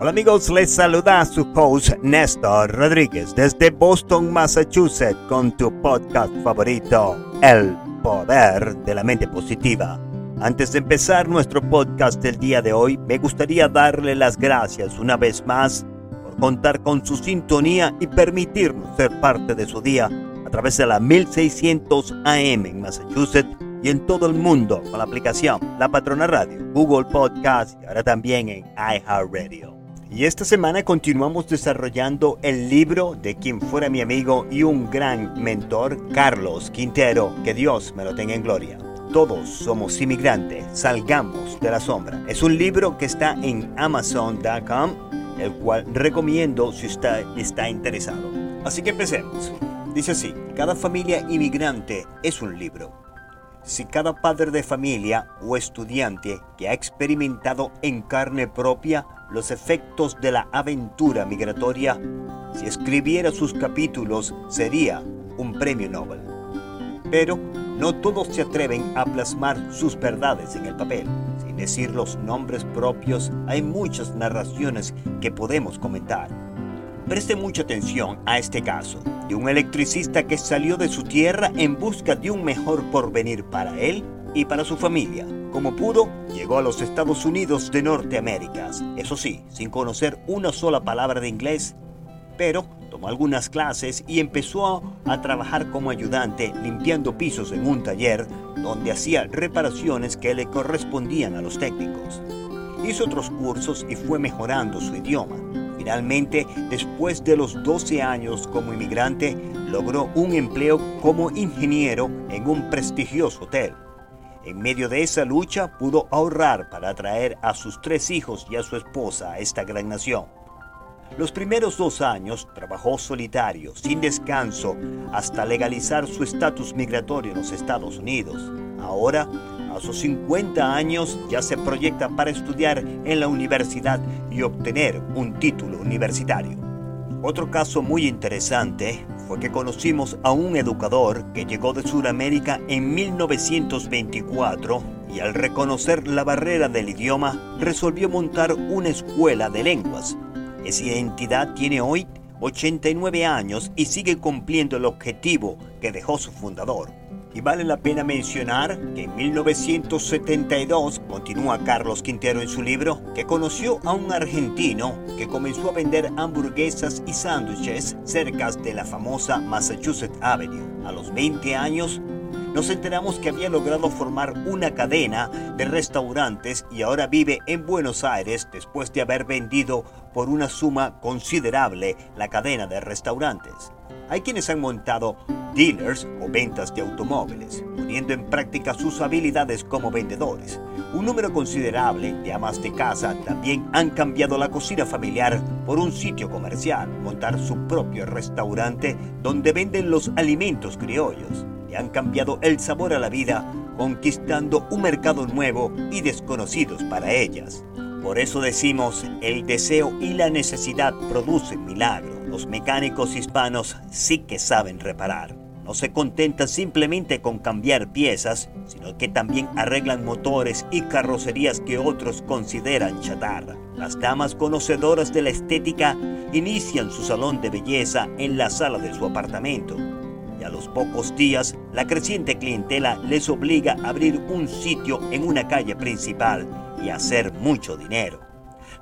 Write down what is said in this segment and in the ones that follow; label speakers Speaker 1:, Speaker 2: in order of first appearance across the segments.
Speaker 1: Hola amigos, les saluda su host Néstor Rodríguez desde Boston, Massachusetts con tu podcast favorito, El Poder de la Mente Positiva. Antes de empezar nuestro podcast del día de hoy, me gustaría darle las gracias una vez más por contar con su sintonía y permitirnos ser parte de su día a través de la 1600 AM en Massachusetts y en todo el mundo con la aplicación La Patrona Radio, Google Podcast y ahora también en iHeartRadio. Y esta semana continuamos desarrollando el libro de quien fuera mi amigo y un gran mentor, Carlos Quintero. Que Dios me lo tenga en gloria. Todos somos inmigrantes, salgamos de la sombra. Es un libro que está en amazon.com, el cual recomiendo si usted está interesado. Así que empecemos. Dice así, cada familia inmigrante es un libro. Si cada padre de familia o estudiante que ha experimentado en carne propia los efectos de la aventura migratoria, si escribiera sus capítulos sería un premio Nobel. Pero no todos se atreven a plasmar sus verdades en el papel. Sin decir los nombres propios, hay muchas narraciones que podemos comentar. Preste mucha atención a este caso de un electricista que salió de su tierra en busca de un mejor porvenir para él y para su familia. Como pudo, llegó a los Estados Unidos de Norteamérica, eso sí, sin conocer una sola palabra de inglés, pero tomó algunas clases y empezó a trabajar como ayudante limpiando pisos en un taller donde hacía reparaciones que le correspondían a los técnicos. Hizo otros cursos y fue mejorando su idioma. Finalmente, después de los 12 años como inmigrante, logró un empleo como ingeniero en un prestigioso hotel. En medio de esa lucha pudo ahorrar para traer a sus tres hijos y a su esposa a esta gran nación. Los primeros dos años trabajó solitario, sin descanso, hasta legalizar su estatus migratorio en los Estados Unidos. Ahora a sus 50 años ya se proyecta para estudiar en la universidad y obtener un título universitario. Otro caso muy interesante fue que conocimos a un educador que llegó de Sudamérica en 1924 y al reconocer la barrera del idioma resolvió montar una escuela de lenguas. Esa identidad tiene hoy 89 años y sigue cumpliendo el objetivo que dejó su fundador. Y vale la pena mencionar que en 1972, continúa Carlos Quintero en su libro, que conoció a un argentino que comenzó a vender hamburguesas y sándwiches cerca de la famosa Massachusetts Avenue. A los 20 años, nos enteramos que había logrado formar una cadena de restaurantes y ahora vive en Buenos Aires después de haber vendido por una suma considerable la cadena de restaurantes. Hay quienes han montado dealers o ventas de automóviles, poniendo en práctica sus habilidades como vendedores. Un número considerable de amas de casa también han cambiado la cocina familiar por un sitio comercial, montar su propio restaurante donde venden los alimentos criollos y han cambiado el sabor a la vida, conquistando un mercado nuevo y desconocidos para ellas. Por eso decimos, el deseo y la necesidad producen milagros. Los mecánicos hispanos sí que saben reparar. No se contentan simplemente con cambiar piezas, sino que también arreglan motores y carrocerías que otros consideran chatarra. Las damas conocedoras de la estética inician su salón de belleza en la sala de su apartamento. Y a los pocos días, la creciente clientela les obliga a abrir un sitio en una calle principal y hacer mucho dinero.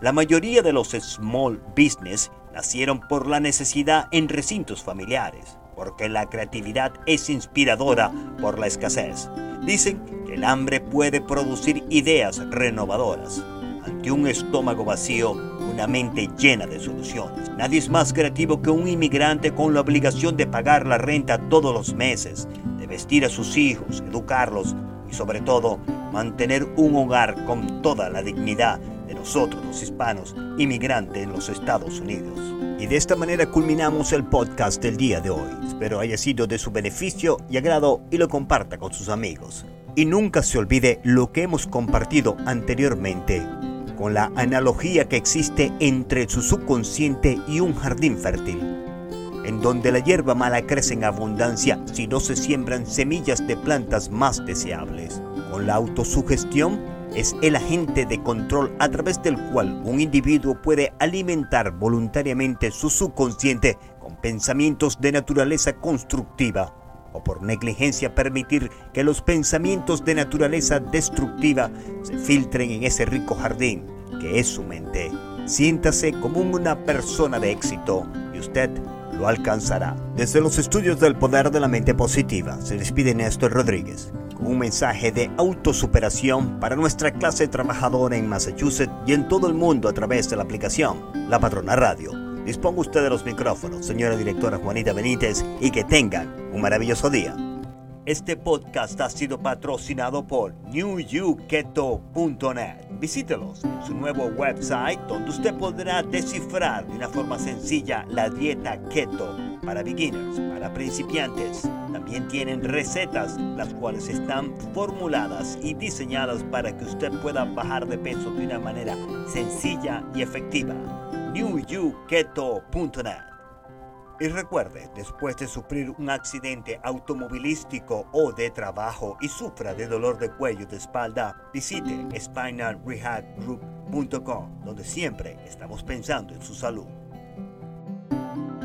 Speaker 1: La mayoría de los small business nacieron por la necesidad en recintos familiares, porque la creatividad es inspiradora por la escasez. Dicen que el hambre puede producir ideas renovadoras. Ante un estómago vacío, una mente llena de soluciones. Nadie es más creativo que un inmigrante con la obligación de pagar la renta todos los meses, de vestir a sus hijos, educarlos y sobre todo mantener un hogar con toda la dignidad nosotros los hispanos inmigrantes en los Estados Unidos. Y de esta manera culminamos el podcast del día de hoy. Espero haya sido de su beneficio y agrado y lo comparta con sus amigos. Y nunca se olvide lo que hemos compartido anteriormente con la analogía que existe entre su subconsciente y un jardín fértil, en donde la hierba mala crece en abundancia si no se siembran semillas de plantas más deseables. Con la autosugestión es el agente de control a través del cual un individuo puede alimentar voluntariamente su subconsciente con pensamientos de naturaleza constructiva o por negligencia permitir que los pensamientos de naturaleza destructiva se filtren en ese rico jardín que es su mente. Siéntase como una persona de éxito y usted lo alcanzará. Desde los estudios del poder de la mente positiva se despide Néstor Rodríguez un mensaje de autosuperación para nuestra clase trabajadora en Massachusetts y en todo el mundo a través de la aplicación La Patrona Radio. Disponga usted de los micrófonos, señora directora Juanita Benítez, y que tengan un maravilloso día. Este podcast ha sido patrocinado por newyouketo.net. Visítelos su nuevo website donde usted podrá descifrar de una forma sencilla la dieta keto para beginners, para principiantes. También tienen recetas las cuales están formuladas y diseñadas para que usted pueda bajar de peso de una manera sencilla y efectiva. newyouketo.net y recuerde, después de sufrir un accidente automovilístico o de trabajo y sufra de dolor de cuello de espalda, visite spinalrehabgroup.com, donde siempre estamos pensando en su salud.